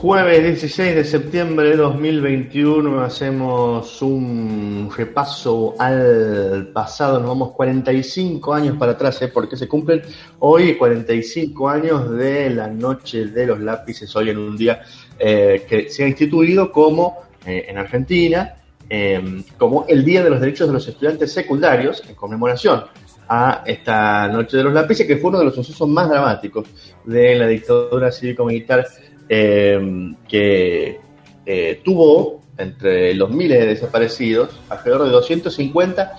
Jueves 16 de septiembre de 2021 hacemos un repaso al pasado, nos vamos 45 años para atrás, ¿eh? porque se cumplen hoy 45 años de la Noche de los Lápices, hoy en un día eh, que se ha instituido como eh, en Argentina, eh, como el Día de los Derechos de los Estudiantes Secundarios, en conmemoración a esta Noche de los Lápices, que fue uno de los sucesos más dramáticos de la dictadura cívico-militar eh, que eh, tuvo entre los miles de desaparecidos alrededor de 250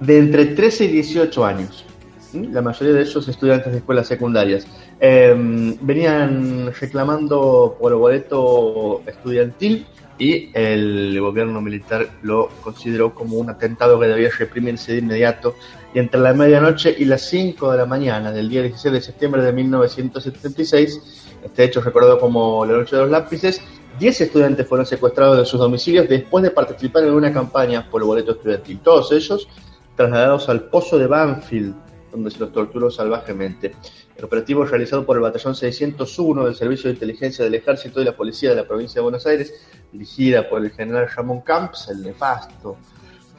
de entre 13 y 18 años. La mayoría de ellos estudiantes de escuelas secundarias. Eh, venían reclamando por el boleto estudiantil y el gobierno militar lo consideró como un atentado que debía reprimirse de inmediato. Y entre la medianoche y las 5 de la mañana del día 16 de septiembre de 1976, este hecho recordado como la Noche de los Lápices, 10 estudiantes fueron secuestrados de sus domicilios después de participar en una campaña por el boleto estudiantil. Todos ellos trasladados al pozo de Banfield, donde se los torturó salvajemente. El operativo realizado por el Batallón 601 del Servicio de Inteligencia del Ejército y la Policía de la Provincia de Buenos Aires, dirigida por el general Ramón Camps, el nefasto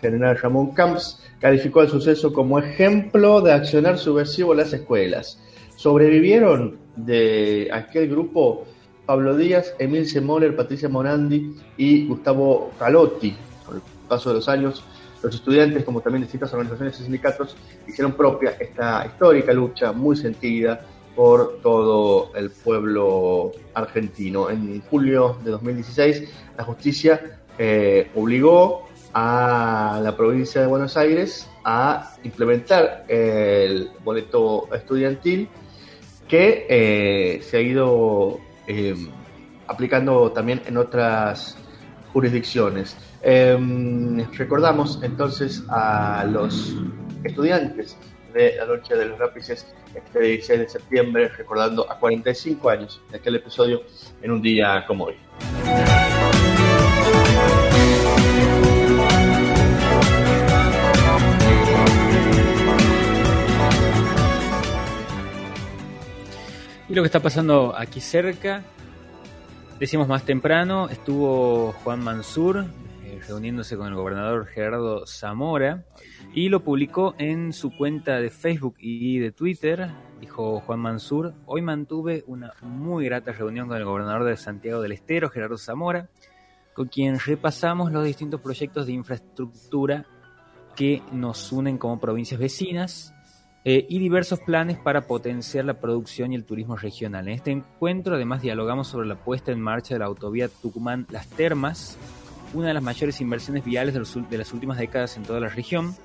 general Ramón Camps, calificó el suceso como ejemplo de accionar subversivo en las escuelas. Sobrevivieron de aquel grupo Pablo Díaz, Emil Semoller, Patricia Morandi y Gustavo Calotti. Con el paso de los años, los estudiantes, como también distintas organizaciones y sindicatos, hicieron propia esta histórica lucha muy sentida por todo el pueblo argentino. En julio de 2016, la justicia eh, obligó a la provincia de Buenos Aires a implementar el boleto estudiantil que eh, se ha ido eh, aplicando también en otras jurisdicciones. Eh, recordamos entonces a los estudiantes de la Noche de los Lápices este 16 de septiembre, recordando a 45 años de aquel episodio en un día como hoy. Y lo que está pasando aquí cerca, decimos más temprano, estuvo Juan Mansur eh, reuniéndose con el gobernador Gerardo Zamora y lo publicó en su cuenta de Facebook y de Twitter. Dijo Juan Mansur, hoy mantuve una muy grata reunión con el gobernador de Santiago del Estero, Gerardo Zamora, con quien repasamos los distintos proyectos de infraestructura que nos unen como provincias vecinas eh, y diversos planes para potenciar la producción y el turismo regional. En este encuentro además dialogamos sobre la puesta en marcha de la autovía Tucumán-Las Termas, una de las mayores inversiones viales de, los, de las últimas décadas en toda la región,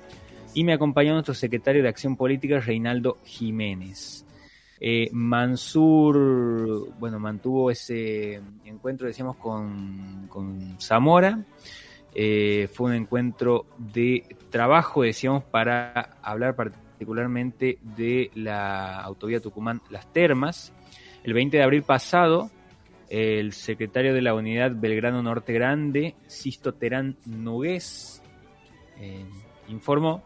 y me acompañó nuestro secretario de Acción Política, Reinaldo Jiménez. Eh, Mansur, bueno, mantuvo ese encuentro, decíamos, con, con Zamora. Eh, fue un encuentro de trabajo, decíamos, para hablar particularmente de la autovía Tucumán Las Termas. El 20 de abril pasado, el secretario de la unidad Belgrano Norte Grande, Sisto Terán Nogués, eh, informó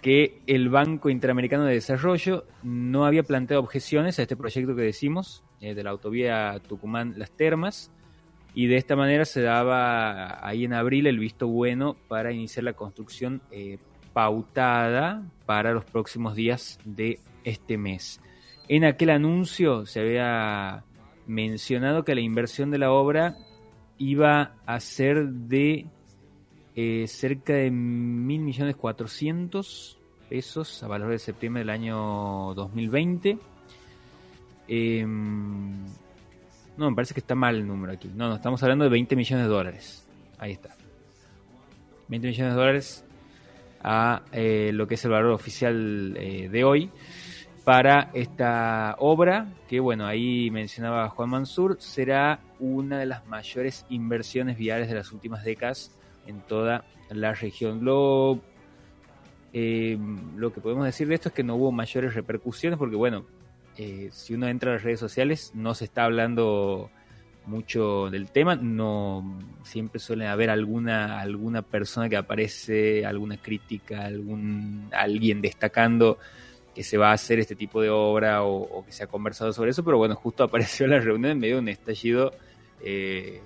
que el Banco Interamericano de Desarrollo no había planteado objeciones a este proyecto que decimos, eh, de la autovía Tucumán-Las Termas, y de esta manera se daba ahí en abril el visto bueno para iniciar la construcción eh, pautada para los próximos días de este mes. En aquel anuncio se había mencionado que la inversión de la obra iba a ser de eh, cerca de mil millones cuatrocientos pesos a valor de septiembre del año 2020. Eh, no, me parece que está mal el número aquí. No, no, estamos hablando de 20 millones de dólares. Ahí está. 20 millones de dólares a eh, lo que es el valor oficial eh, de hoy para esta obra, que bueno, ahí mencionaba Juan Mansur, será una de las mayores inversiones viales de las últimas décadas en toda la región. Lo, eh, lo que podemos decir de esto es que no hubo mayores repercusiones porque bueno, eh, si uno entra a las redes sociales no se está hablando mucho del tema, no siempre suele haber alguna alguna persona que aparece, alguna crítica, algún alguien destacando que se va a hacer este tipo de obra o, que se ha conversado sobre eso, pero bueno, justo apareció la reunión en medio de un estallido eh,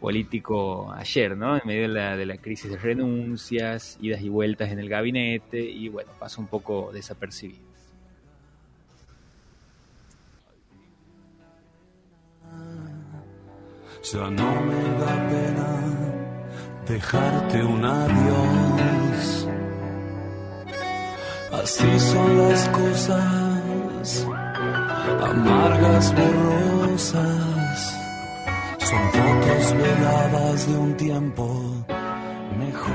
político ayer, ¿no? En medio de la, de la crisis de renuncias, idas y vueltas en el gabinete, y bueno, pasa un poco desapercibido. Ya no me da pena dejarte un adiós. Así son las cosas, amargas, borrosas. Son fotos veladas de un tiempo mejor.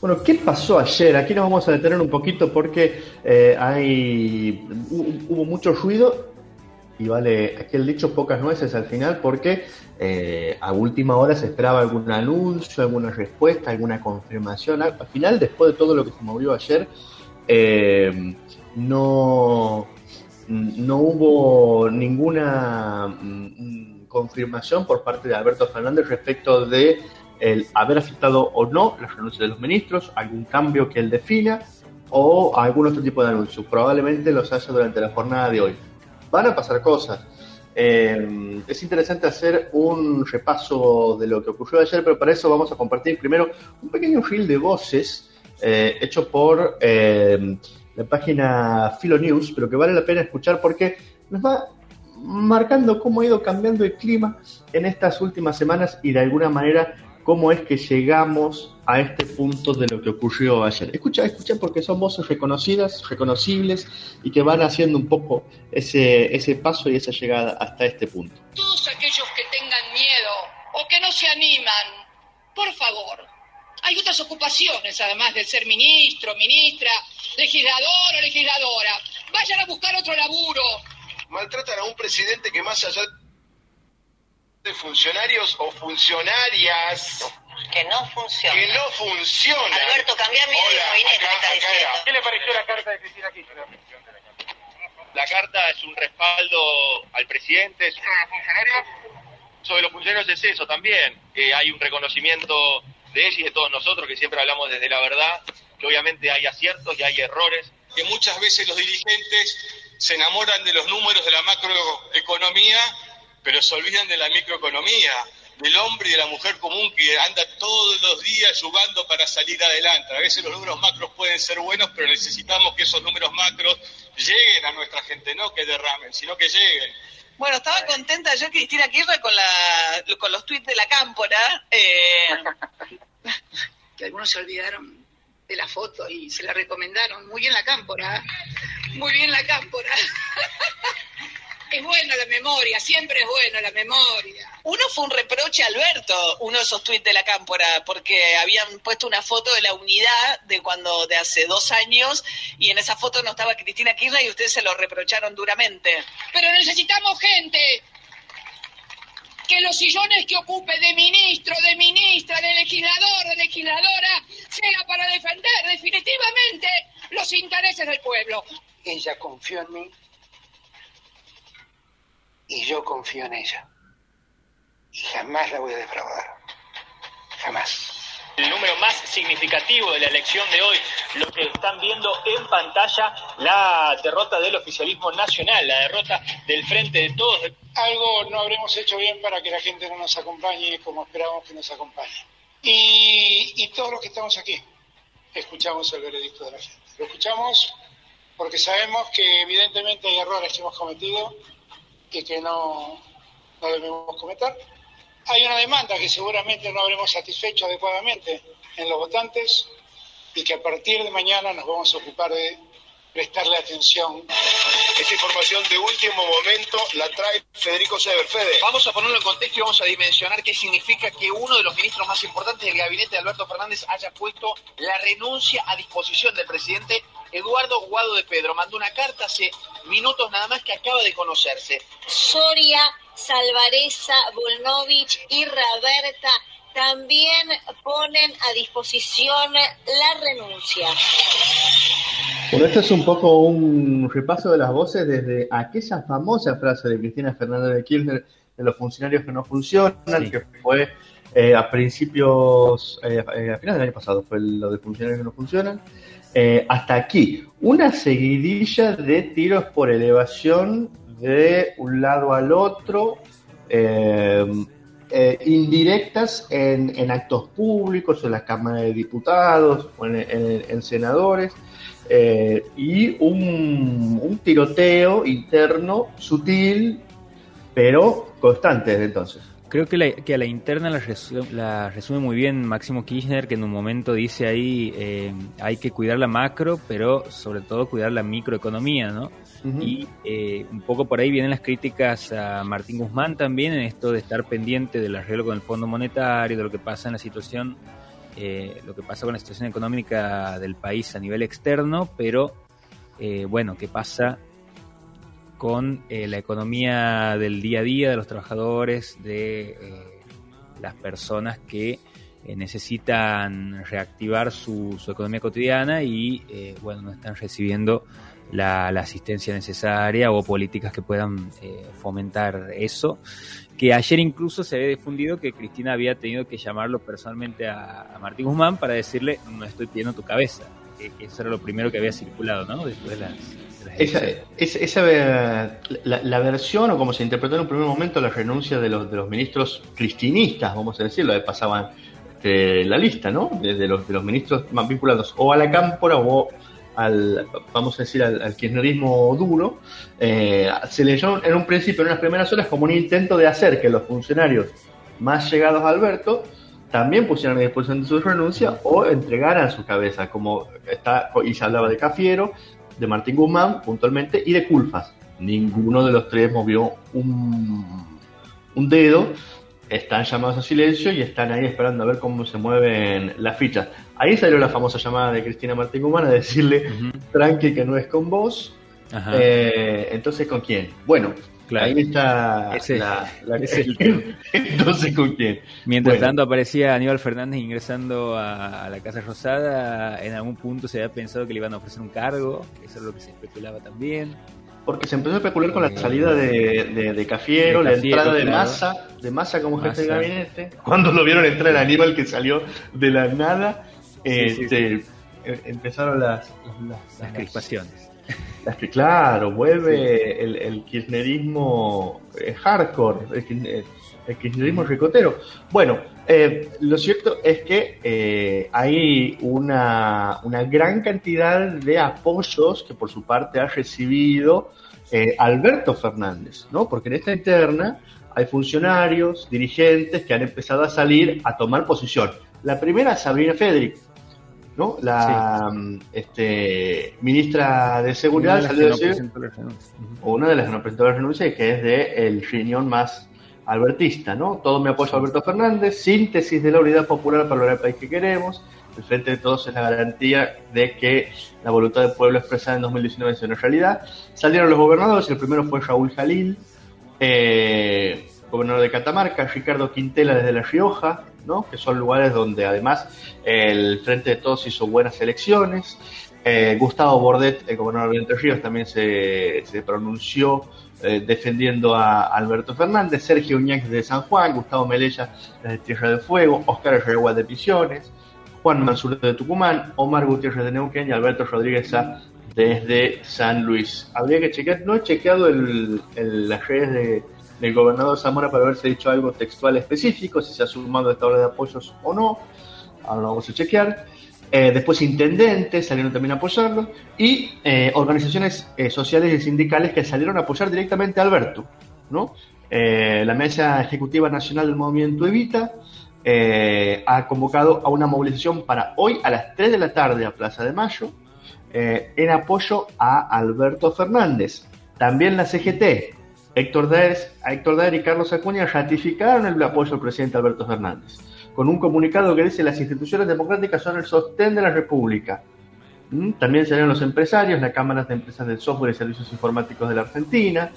Bueno, ¿qué pasó ayer? Aquí nos vamos a detener un poquito porque eh, hay hubo mucho ruido y vale aquel dicho pocas nueces al final porque eh, a última hora se esperaba algún anuncio, alguna respuesta, alguna confirmación. Al final, después de todo lo que se movió ayer, eh, no, no hubo ninguna mm, confirmación por parte de Alberto Fernández respecto de el haber aceptado o no la renuncia de los ministros, algún cambio que él defina o algún otro tipo de anuncio. Probablemente los haya durante la jornada de hoy van a pasar cosas. Eh, es interesante hacer un repaso de lo que ocurrió ayer, pero para eso vamos a compartir primero un pequeño reel de voces eh, hecho por eh, la página Filo News, pero que vale la pena escuchar porque nos va marcando cómo ha ido cambiando el clima en estas últimas semanas y de alguna manera cómo es que llegamos a este punto de lo que ocurrió ayer. Escucha, escucha, porque son voces reconocidas, reconocibles y que van haciendo un poco ese, ese paso y esa llegada hasta este punto. Todos aquellos que tengan miedo o que no se animan, por favor, hay otras ocupaciones además de ser ministro, ministra, legislador o legisladora. Vayan a buscar otro laburo. Maltratan a un presidente que más allá de funcionarios o funcionarias que no funciona. que no funciona. Alberto, cambiame de gabinete, me está diciendo. ¿Qué le pareció la carta de Cristina Kirchner? La carta es un respaldo al presidente. ¿Sobre los funcionarios? Sobre los funcionarios es eso también, que hay un reconocimiento de ellos y de todos nosotros, que siempre hablamos desde la verdad, que obviamente hay aciertos y hay errores. Que muchas veces los dirigentes se enamoran de los números de la macroeconomía, pero se olvidan de la microeconomía, del hombre y de la mujer común que anda todos los días jugando para salir adelante. A veces los números macros pueden ser buenos, pero necesitamos que esos números macros lleguen a nuestra gente, no que derramen, sino que lleguen. Bueno, estaba contenta yo, Cristina Kirchner, con, la, con los tweets de la cámpora. Eh, Que algunos se olvidaron de la foto y se la recomendaron. Muy bien la cámpora. Muy bien la cámpora. Es buena la memoria, siempre es buena la memoria. uno fue un reproche a Alberto, uno de esos tweets de la cámpora, porque habían puesto una foto de la unidad de cuando de hace dos años y en esa foto no estaba Cristina Kirchner y ustedes se lo reprocharon duramente. Pero necesitamos gente que los sillones que ocupe de ministro, de ministra, de legislador, de legisladora, sea para defender definitivamente los intereses del pueblo. Ella confió en mí y yo confío en ella. Y jamás la voy a defraudar. Jamás. El número más significativo de la elección de hoy, lo que están viendo en pantalla, la derrota del oficialismo nacional, la derrota del Frente de Todos. Algo no habremos hecho bien para que la gente no nos acompañe como esperábamos que nos acompañe. Y, y todos los que estamos aquí escuchamos el veredicto de la gente. Lo escuchamos porque sabemos que evidentemente hay errores que hemos cometido y que no, no debemos cometer. Hay una demanda que seguramente no habremos satisfecho adecuadamente en los votantes y que a partir de mañana nos vamos a ocupar de prestarle atención. Esta información de último momento la trae Federico Sever. Fede. Vamos a ponerlo en contexto y vamos a dimensionar qué significa que uno de los ministros más importantes del gabinete de Alberto Fernández haya puesto la renuncia a disposición del presidente Eduardo Guado de Pedro. Mandó una carta hace minutos nada más que acaba de conocerse. Soria, Salvareza, Volnovich y Raberta también ponen a disposición la renuncia. Bueno, esto es un poco un repaso de las voces desde aquella famosa frase de Cristina Fernández de Kirchner de los funcionarios que no funcionan, Sí. que fue eh, a principios, eh, eh, a finales del año pasado, fue lo de funcionarios que no funcionan. Eh, hasta aquí, una seguidilla de tiros por elevación de un lado al otro, eh, eh, indirectas en, actos públicos, en la Cámara de Diputados o en, en, en senadores, y un, un, tiroteo interno sutil, pero constante entonces. Creo que, la, que a la interna la resume, la resume, muy bien Máximo Kirchner, que en un momento dice ahí eh, hay que cuidar la macro, pero sobre todo cuidar la microeconomía, ¿no? Uh -huh. Y eh, un poco por ahí vienen las críticas a Martín Guzmán también en esto de estar pendiente del arreglo con el Fondo Monetario, de lo que pasa en la situación, eh, lo que pasa con la situación económica del país a nivel externo, pero eh, bueno, ¿qué pasa con eh, la economía del día a día de los trabajadores, de eh, las personas que eh, necesitan reactivar su, economía cotidiana y eh, bueno, no están recibiendo la, asistencia necesaria o políticas que puedan fomentar eso. Que ayer incluso se había difundido que Cristina había tenido que llamarlo personalmente a, a Martín Guzmán para decirle no estoy pidiendo tu cabeza. Que eso era lo primero que había circulado, ¿no? Después de las, esa, esa, esa la, la, versión, o como se interpretó en un primer momento, la renuncia de los, de los ministros cristinistas, vamos a decirlo, que pasaban este, la lista, ¿no? De, los, de los ministros más vinculados o a la cámpora o al, vamos a decir, al, al kirchnerismo duro, eh, se leyó en un principio, en unas primeras horas, como un intento de hacer que los funcionarios más llegados a Alberto también pusieran a disposición de su renuncia o entregaran su cabeza, como está, y se hablaba de Cafiero, de Martín Guzmán, puntualmente, y de Culfas. Ninguno de los tres movió un, un dedo, están llamados a silencio y están ahí esperando a ver cómo se mueven las fichas. Ahí salió la famosa llamada de Cristina Martín Guzmán a decirle, uh -huh. tranqui que no es con vos, eh, entonces ¿con quién? Bueno, Claro. Ahí está ese, la, la ese el, entonces con quién. Mientras bueno. tanto aparecía Aníbal Fernández ingresando a, a, la Casa Rosada, en algún punto se había pensado que le iban a ofrecer un cargo, eso es lo que se especulaba también. Porque se empezó a especular con la eh, salida de, de, de Cafiero, de la entrada de claro. Massa, de Massa como jefe de gabinete. Cuando lo vieron entrar el Aníbal que salió de la nada, sí, este, sí, sí. empezaron las, las, las, las crispaciones. Es que claro, vuelve sí. el, el, kirchnerismo eh, hardcore, el, el, kirchnerismo ricotero. Bueno, eh, lo cierto es que eh, hay una, una, gran cantidad de apoyos que por su parte ha recibido eh, Alberto Fernández, ¿no? Porque en esta interna hay funcionarios, dirigentes que han empezado a salir a tomar posición. La primera, Sabrina Federic, ¿no? La sí. este, ministra de Seguridad una salió a decir, o una de las que no presentó la renuncia, que es de el riñón más albertista, ¿no? Todo mi apoyo a Alberto Fernández, síntesis de la unidad popular para lograr el país que queremos, el frente de todos es la garantía de que la voluntad del pueblo expresada en 2019 es una realidad. Salieron los gobernadores, el primero fue Raúl Jalil, eh, gobernador de Catamarca, Ricardo Quintela desde La Rioja, ¿no? que son lugares donde además el Frente de Todos hizo buenas elecciones. Eh, Gustavo Bordet, el gobernador de Entre Ríos, también se, se pronunció eh, defendiendo a Alberto Fernández, Sergio Uñax de San Juan, Gustavo Melella de Tierra del Fuego, Oscar Herrera de Pisiones, Juan Mansur de Tucumán, Omar Gutiérrez de Neuquén. Y Alberto Rodríguez desde San Luis. Habría que chequear, no he chequeado el, las redes de, del gobernador Zamora para haberse dicho algo textual específico, si se ha sumado esta hora de apoyos o no. Ahora lo vamos a chequear. Eh, después intendentes salieron también a apoyarlo y eh, organizaciones eh, sociales y sindicales que salieron a apoyar directamente a Alberto. ¿no? La Mesa Ejecutiva Nacional del Movimiento Evita ha convocado a una movilización para hoy a las 3 de la tarde a Plaza de Mayo en apoyo a Alberto Fernández. También la CGT, Héctor Daer, Héctor Daer y Carlos Acuña ratificaron el apoyo al presidente Alberto Fernández con un comunicado que dice las instituciones democráticas son el sostén de la República. ¿Mm? También salieron los empresarios, la Cámara de Empresas del Software y Servicios Informáticos de la Argentina.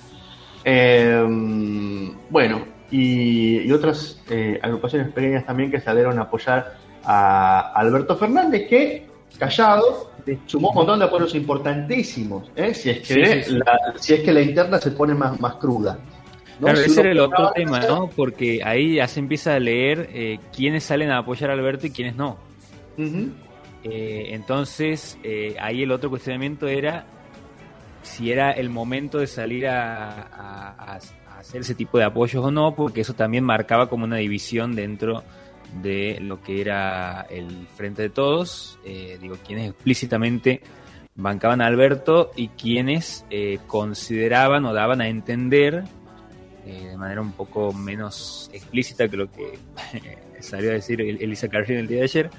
Eh, bueno, y, y otras eh, agrupaciones pequeñas también que salieron a apoyar a Alberto Fernández, que callado sumó un montón de apoyos importantísimos, ¿eh? si, es que sí, sí, sí. La, si es que la interna se pone más, más cruda. ¿no? Claro, si ese era el otro tema, ¿no? Porque ahí ya se empieza a leer eh, quiénes salen a apoyar a Alberto y quiénes no. Uh -huh. eh, entonces, eh, ahí el otro cuestionamiento era si era el momento de salir a, a- a- a hacer ese tipo de apoyos o no, porque eso también marcaba como una división dentro de lo que era el Frente de Todos, eh, digo, quienes explícitamente bancaban a Alberto y quienes eh, consideraban o daban a entender eh, de manera un poco menos explícita que lo que salió a decir El- Elisa Carrillo el día de ayer,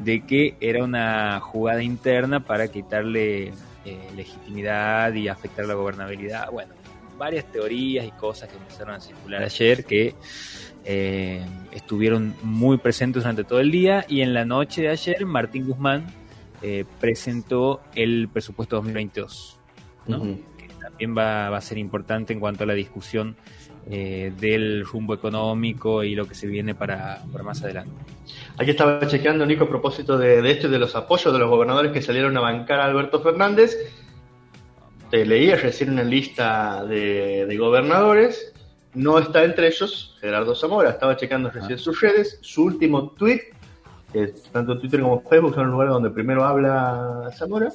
de que era una jugada interna para quitarle eh, legitimidad y afectar la gobernabilidad. Bueno, varias teorías y cosas que empezaron a circular ayer que eh, estuvieron muy presentes durante todo el día y en la noche de ayer Martín Guzmán eh, presentó el presupuesto 2022, ¿no? Ujú. que también va, va a ser importante en cuanto a la discusión eh, del rumbo económico y lo que se viene para, para más adelante. Aquí estaba chequeando, Nico, a propósito de, de esto y de los apoyos de los gobernadores que salieron a bancar a Alberto Fernández. Te leía recién una lista de, de gobernadores. No está entre ellos Gerardo Zamora. Estaba checando recién sus redes. Su último tweet, tanto Twitter como Facebook son los lugares donde primero habla Zamora.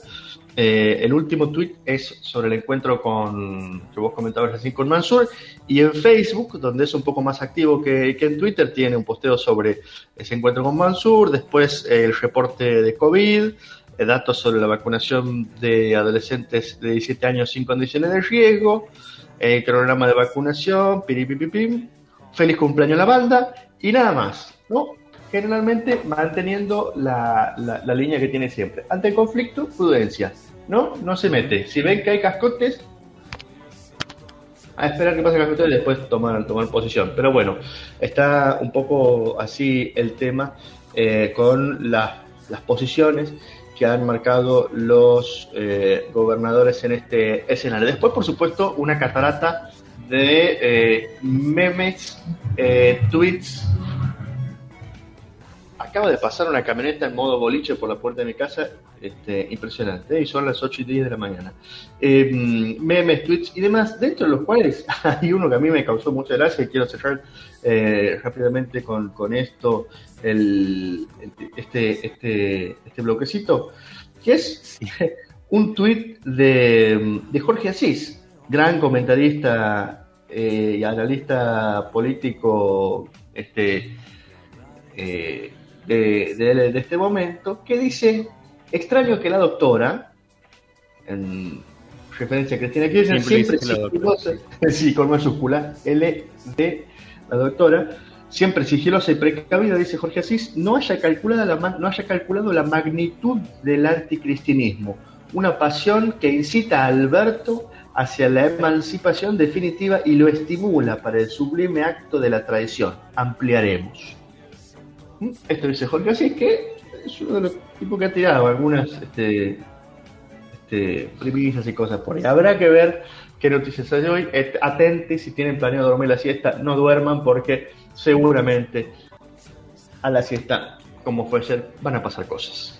Eh, el último tweet es sobre el encuentro con que vos comentabas recién con Mansur. Y en Facebook, donde es un poco más activo que, que en Twitter, tiene un posteo sobre ese encuentro con Mansur, después eh, el reporte de COVID, eh, datos sobre la vacunación de adolescentes de 17 años sin condiciones de riesgo, el cronograma de vacunación, piripipipim, feliz cumpleaños a la banda y nada más, ¿no? Generalmente manteniendo la, la- la línea que tiene siempre. Ante el conflicto, prudencia, ¿no? No se mete. Si ven que hay cascotes, a esperar que pase el cascote y después tomar, tomar posición. Pero bueno, está un poco así el tema eh, con las, las posiciones que han marcado los eh, gobernadores en este escenario. Después, por supuesto, una catarata de eh, memes, eh, tweets. Acaba de pasar una camioneta en modo boliche por la puerta de mi casa, este, impresionante, y son las 8 y 10 de la mañana. Eh, memes, tweets y demás, dentro de los cuales hay uno que a mí me causó mucha gracia y quiero cerrar eh, rápidamente con, con esto, el, este, este, este bloquecito, que es un tuit de, de Jorge Asís, gran comentarista eh, y analista político este, eh, de, de- de este momento, que dice, extraño que la doctora, en referencia a Cristina Kirchner, Siempre siempre, la doctora, sí, con mayúscula, L de la doctora, siempre sigilosa y precavida, dice Jorge Asís, no haya, calculado la, no haya calculado la magnitud del anticristinismo, una pasión que incita a Alberto hacia la emancipación definitiva y lo estimula para el sublime acto de la traición. Ampliaremos. ¿Mm? Esto dice Jorge Asís, que es uno de los tipos que ha tirado algunas este, este, premisas y cosas por ahí. Habrá que ver qué noticias hay hoy. Et- Atenti, si tienen planeado dormir la siesta, no duerman porque seguramente a la siesta, como fue ayer, van a pasar cosas.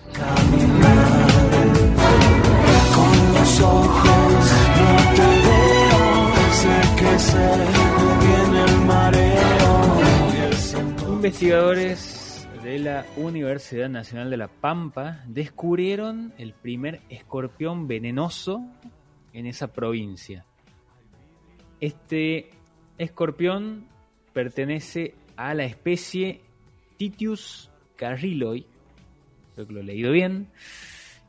Investigadores de la Universidad Nacional de La Pampa descubrieron el primer escorpión venenoso en esa provincia. Este escorpión pertenece a la especie Titius carriloi, creo que lo he leído bien,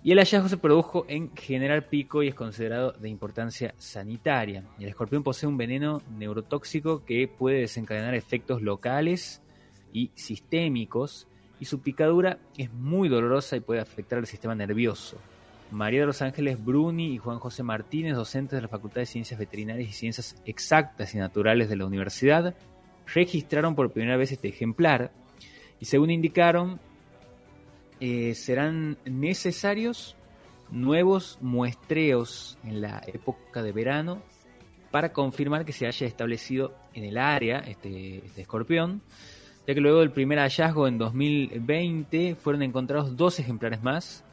y el hallazgo se produjo en General Pico y es considerado de importancia sanitaria. El escorpión posee un veneno neurotóxico que puede desencadenar efectos locales y sistémicos y su picadura es muy dolorosa y puede afectar al sistema nervioso. María de los Ángeles Bruni y Juan José Martínez, docentes de la Facultad de Ciencias Veterinarias y Ciencias Exactas y Naturales de la universidad, registraron por primera vez este ejemplar y según indicaron eh, serán necesarios nuevos muestreos en la época de verano para confirmar que se haya establecido en el área este, este escorpión, ya que luego del primer hallazgo en 2020 fueron encontrados dos ejemplares más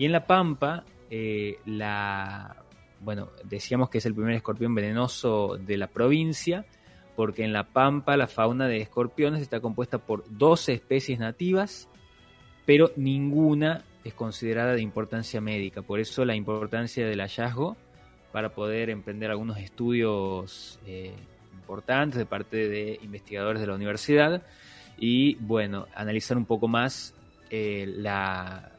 y en La Pampa eh, la bueno decíamos que es el primer escorpión venenoso de la provincia porque en La Pampa la fauna de escorpiones está compuesta por 12 especies nativas pero ninguna es considerada de importancia médica. Por eso la importancia del hallazgo para poder emprender algunos estudios eh, importantes de parte de investigadores de la universidad y bueno, analizar un poco más eh, la,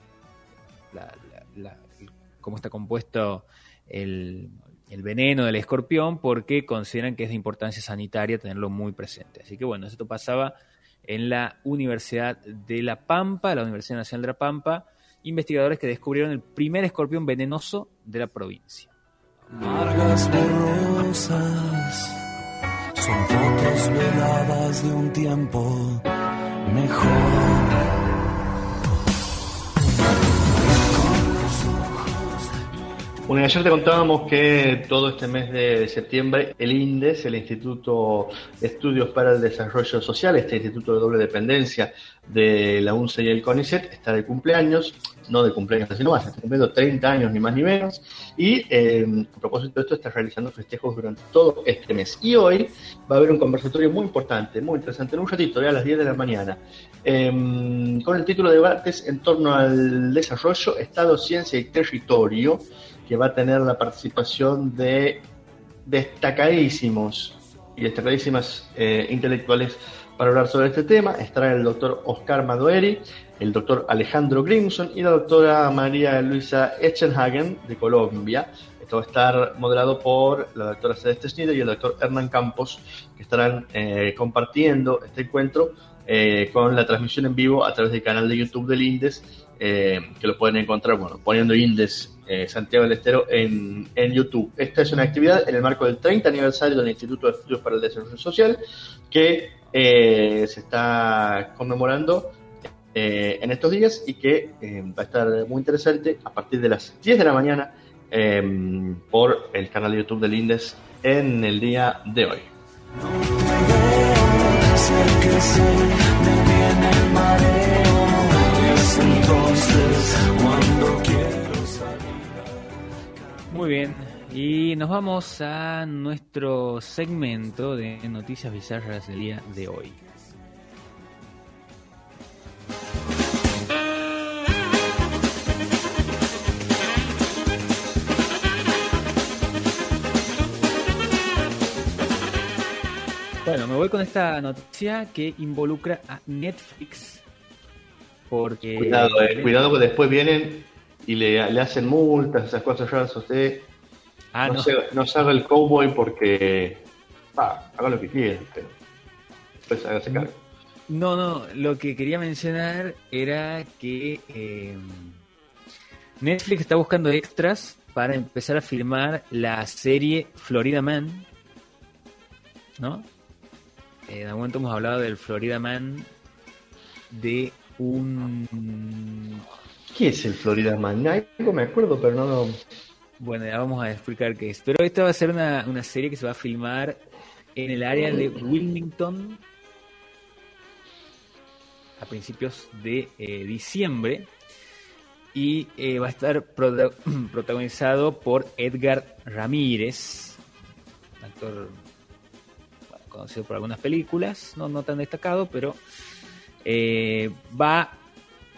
cómo está compuesto el, el veneno del escorpión porque consideran que es de importancia sanitaria tenerlo muy presente. Así que bueno, esto pasaba en la Universidad de La Pampa, la Universidad Nacional de La Pampa, investigadores que descubrieron el primer escorpión venenoso de la provincia. Amargas borrosas son fotos veladas de un tiempo mejor. Bueno, ayer te contábamos que todo este mes de septiembre el INDES, el Instituto de Estudios para el Desarrollo Social, este instituto de doble dependencia de la UNCE y el CONICET, está de cumpleaños, no de cumpleaños así nomás, está cumpliendo 30 años ni más ni menos, y eh, a propósito de esto está realizando festejos durante todo este mes. Y hoy va a haber un conversatorio muy importante, muy interesante, en un ratito, ya a las 10 de la mañana, eh, con el título de debates en torno al desarrollo, Estado, Ciencia y Territorio, que va a tener la participación de destacadísimos y destacadísimas eh, intelectuales para hablar sobre este tema. Estará el doctor Oscar Madueri, el doctor Alejandro Grimson y la doctora María Luisa Echenhagen de Colombia. Esto va a estar moderado por la doctora Celeste Schneider y el doctor Hernán Campos, que estarán eh, compartiendo este encuentro eh, con la transmisión en vivo a través del canal de YouTube del INDES, que lo pueden encontrar bueno, poniendo INDES eh, Santiago del Estero en, en YouTube. Esta es una actividad en el marco del 30 aniversario del Instituto de Estudios para el Desarrollo Social que eh, se está conmemorando eh, en estos días y que va a estar muy interesante a partir de las 10 de la mañana por el canal de YouTube del INDES en el día de hoy. Muy bien, y nos vamos a nuestro segmento de noticias bizarras del día de hoy. Bueno, me voy con esta noticia que involucra a Netflix. Porque. Cuidado, eh, cuidado que después vienen y le, le hacen multas, esas cosas raras a usted. Ah, no, no. Se, no se haga el cowboy porque. Ah, haga lo que quiera, pero. Pues hágase cargo. No, no, lo que quería mencionar era que eh, Netflix está buscando extras para empezar a filmar la serie Florida Man, ¿no? En algún momento hemos hablado del Florida Man de un... ¿Qué es el Florida Man? Algo me acuerdo, pero no. Bueno, ya vamos a explicar qué es. Pero esta va a ser una, una serie que se va a filmar en el área de Wilmington a principios de eh, diciembre y eh, va a estar prota- protagonizado por Edgar Ramírez, actor conocido por algunas películas, no, no tan destacado, pero eh, va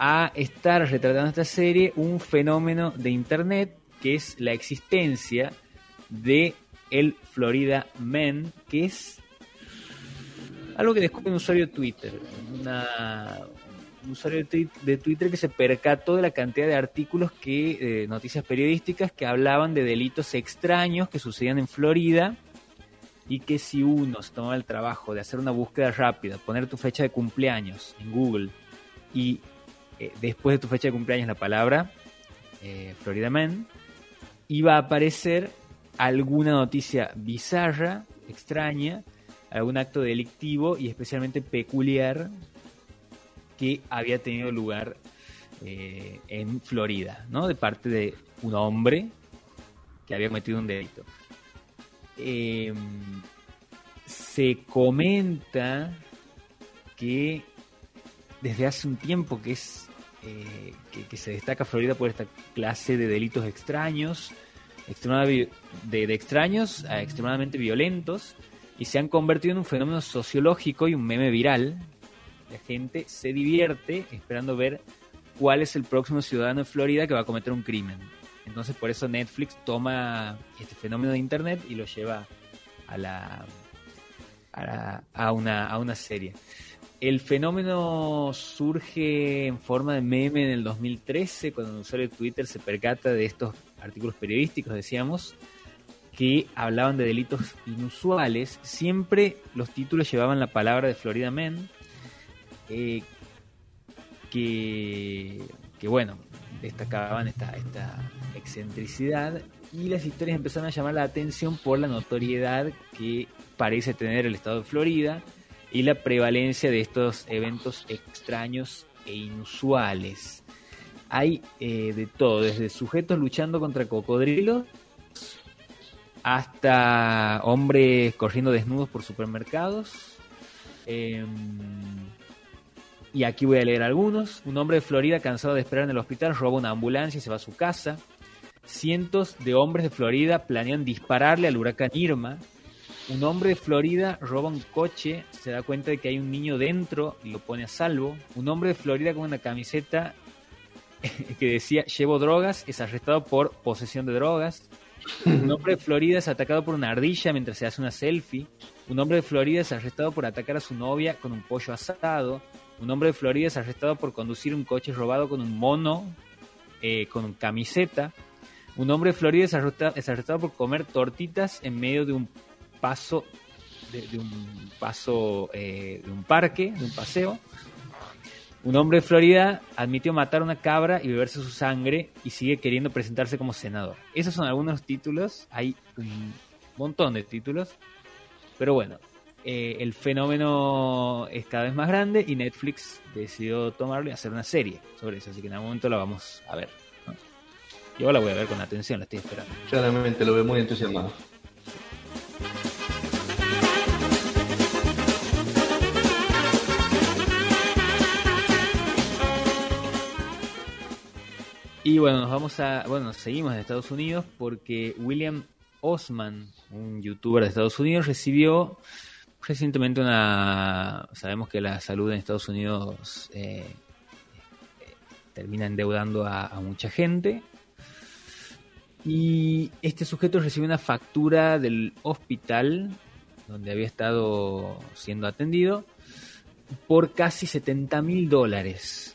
a estar retratando esta serie un fenómeno de internet que es la existencia de el Florida Man, que es algo que descubre un usuario de Twitter, un usuario de Twitter que se percató de la cantidad de artículos que, eh, noticias periodísticas que hablaban de delitos extraños que sucedían en Florida y que si uno se tomaba el trabajo de hacer una búsqueda rápida, poner tu fecha de cumpleaños en Google y eh, después de tu fecha de cumpleaños la palabra eh, Florida Man, iba a aparecer alguna noticia bizarra, extraña, algún acto delictivo y especialmente peculiar que había tenido lugar eh, en Florida, ¿no? De parte de un hombre que había cometido un delito. Eh, se comenta que desde hace un tiempo que es eh, que, se destaca Florida por esta clase de delitos extraños, de, de extraños a extremadamente violentos, y se han convertido en un fenómeno sociológico y un meme viral. La gente se divierte esperando ver cuál es el próximo ciudadano de Florida que va a cometer un crimen. Entonces por eso Netflix toma este fenómeno de Internet y lo lleva a, la, a, la- a una, a una serie. El fenómeno surge en forma de meme en el 2013, cuando un usuario de Twitter se percata de estos artículos periodísticos, decíamos, que hablaban de delitos inusuales. Siempre los títulos llevaban la palabra de Florida Man, eh, que, que, bueno, destacaban esta, esta excentricidad y las historias empezaron a llamar la atención por la notoriedad que parece tener el estado de Florida y la prevalencia de estos eventos extraños e inusuales. Hay eh, de todo, desde sujetos luchando contra cocodrilos hasta hombres corriendo desnudos por supermercados. Em, y aquí voy a leer algunos. Un hombre de Florida cansado de esperar en el hospital roba una ambulancia y se va a su casa. Cientos de hombres de Florida planean dispararle al huracán Irma. Un hombre de Florida roba un coche, se da cuenta de que hay un niño dentro y lo pone a salvo. Un hombre de Florida con una camiseta que decía llevo drogas es arrestado por posesión de drogas. Un hombre de Florida es atacado por una ardilla mientras se hace una selfie. Un hombre de Florida es arrestado por atacar a su novia con un pollo asado. Un hombre de Florida es arrestado por conducir un coche robado con un mono, eh, con camiseta. Un hombre de Florida es arrestado, es arrestado por comer tortitas en medio de un paso, de, un paso, eh, de un parque, de un paseo. Un hombre de Florida admitió matar una cabra y beberse su sangre y sigue queriendo presentarse como senador. Esos son algunos títulos, hay un montón de títulos, pero bueno, eh, el fenómeno es cada vez más grande y Netflix decidió tomarlo y hacer una serie sobre eso, así que en algún momento la vamos a ver. Yo la voy a ver con atención, la estoy esperando. Claramente lo veo muy entusiasmado. Y bueno, nos vamos a, bueno, seguimos en Estados Unidos porque William Osman, un youtuber de Estados Unidos, recibió recientemente una, sabemos que la salud en Estados Unidos eh, termina endeudando a, a mucha gente y este sujeto recibió una factura del hospital donde había estado siendo atendido por casi 70 mil dólares.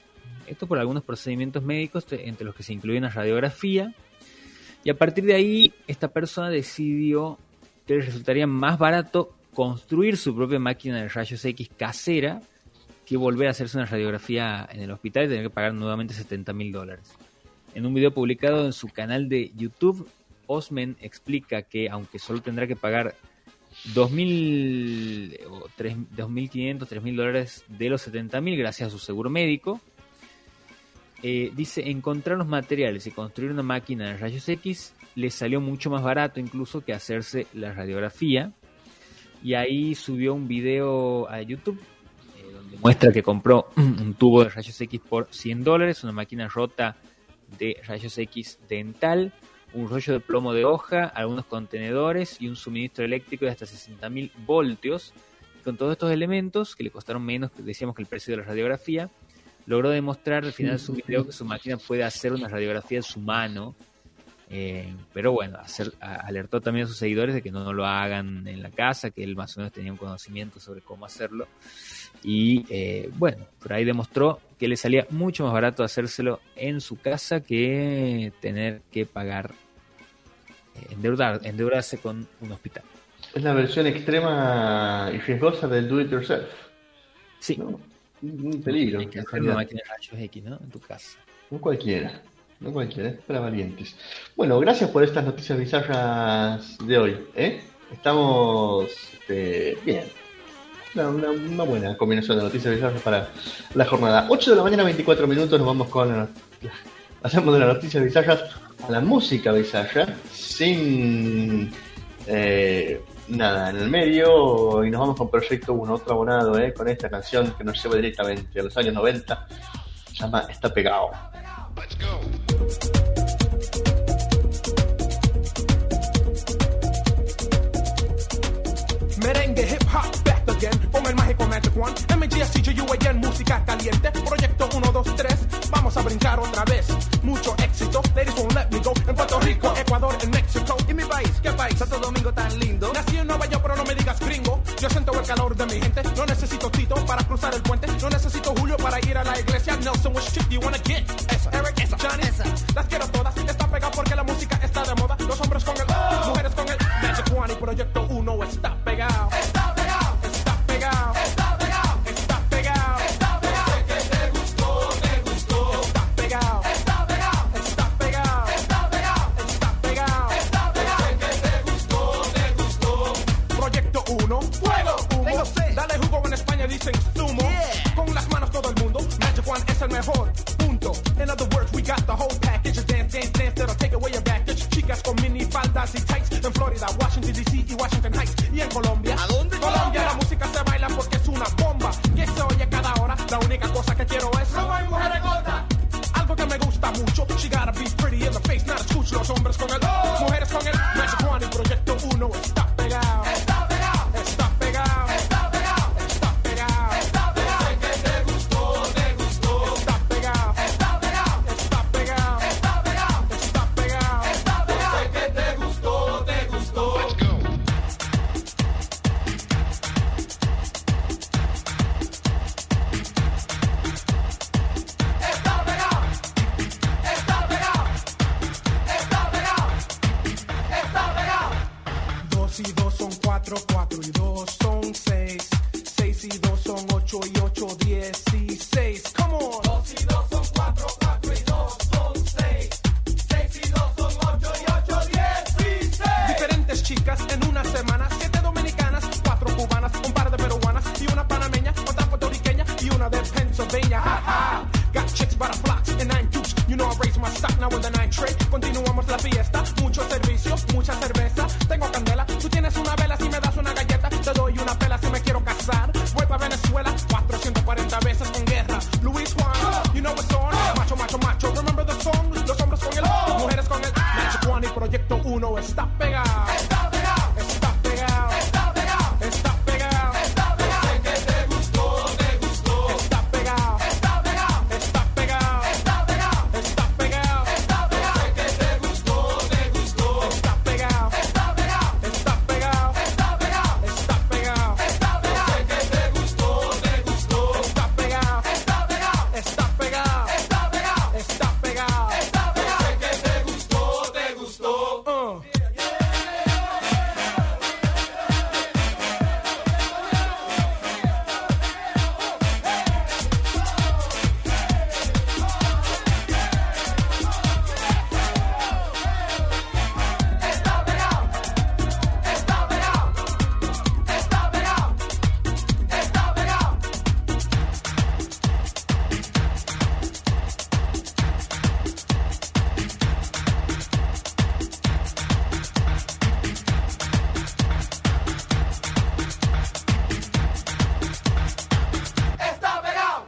Esto por algunos procedimientos médicos, entre los que se incluye una radiografía. Y a partir de ahí, esta persona decidió que le resultaría más barato construir su propia máquina de rayos X casera que volver a hacerse una radiografía en el hospital y tener que pagar nuevamente 70 mil dólares. En un video publicado en su canal de YouTube, Osman explica que aunque solo tendrá que pagar 2.000 o 3 2.500, 3.000 dólares de los 70.000 gracias a su seguro médico, eh, dice encontrar los materiales y construir una máquina de rayos X le salió mucho más barato incluso que hacerse la radiografía. Y ahí subió un video a YouTube eh, donde muestra que compró un tubo de rayos X por 100 dólares, una máquina rota de rayos X dental, un rollo de plomo de hoja, algunos contenedores y un suministro eléctrico de hasta 60.000 voltios. Con todos estos elementos, que le costaron menos, decíamos que el precio de la radiografía, logró demostrar al final de su video que su máquina puede hacer una radiografía de su mano. Eh, pero bueno, hacer, alertó también a sus seguidores de que no, no, lo hagan en la casa, que él más o menos tenía un conocimiento sobre cómo hacerlo. Y eh, bueno, por ahí demostró que le salía mucho más barato hacérselo en su casa que tener que pagar, eh, endeudar, endeudarse con un hospital. Es la versión extrema y riesgosa del do it yourself. Sí. ¿no? Un peligro. Hay que hacer una máquina de rayos X, ¿no? En tu casa. No cualquiera. No cualquiera, es para valientes. Bueno, gracias por estas noticias bizarras de hoy. ¿eh? Estamos este, bien. Una, una, una, buena combinación de noticias bizarras para la jornada. 8 de la mañana, 24 minutos. Nos vamos con. La, pasamos de las noticias bizarras a la música bizarra. Sin. Eh, nada en el medio y nos vamos con Proyecto 1, otro abonado eh, con esta canción que nos lleva directamente a los años 90. Se llama Está Pegado. Let's go. Merengue, hip hop, back again. Con el mágico Magic One. MGSCGU música caliente. Proyecto 1, 2, 3. Vamos a brincar otra vez. Mucho éxito. Ladies won't let me go. En Puerto Rico, Ecuador, en México. ¿Y mi país? ¿Qué país? Santo Domingo tan lindo. Nací en Nueva York, pero no me digas gringo. Yo siento el calor de mi gente. No necesito Tito para cruzar el puente. No necesito Julio para ir a la iglesia. Nelson, which chick do you wanna get? Esa, Eric, esa, Johnny, esa. Las quiero todas. Está pegada porque la música está de moda. Los hombres con el... Oh. Mujeres con el... Magic One y Proyecto 1 está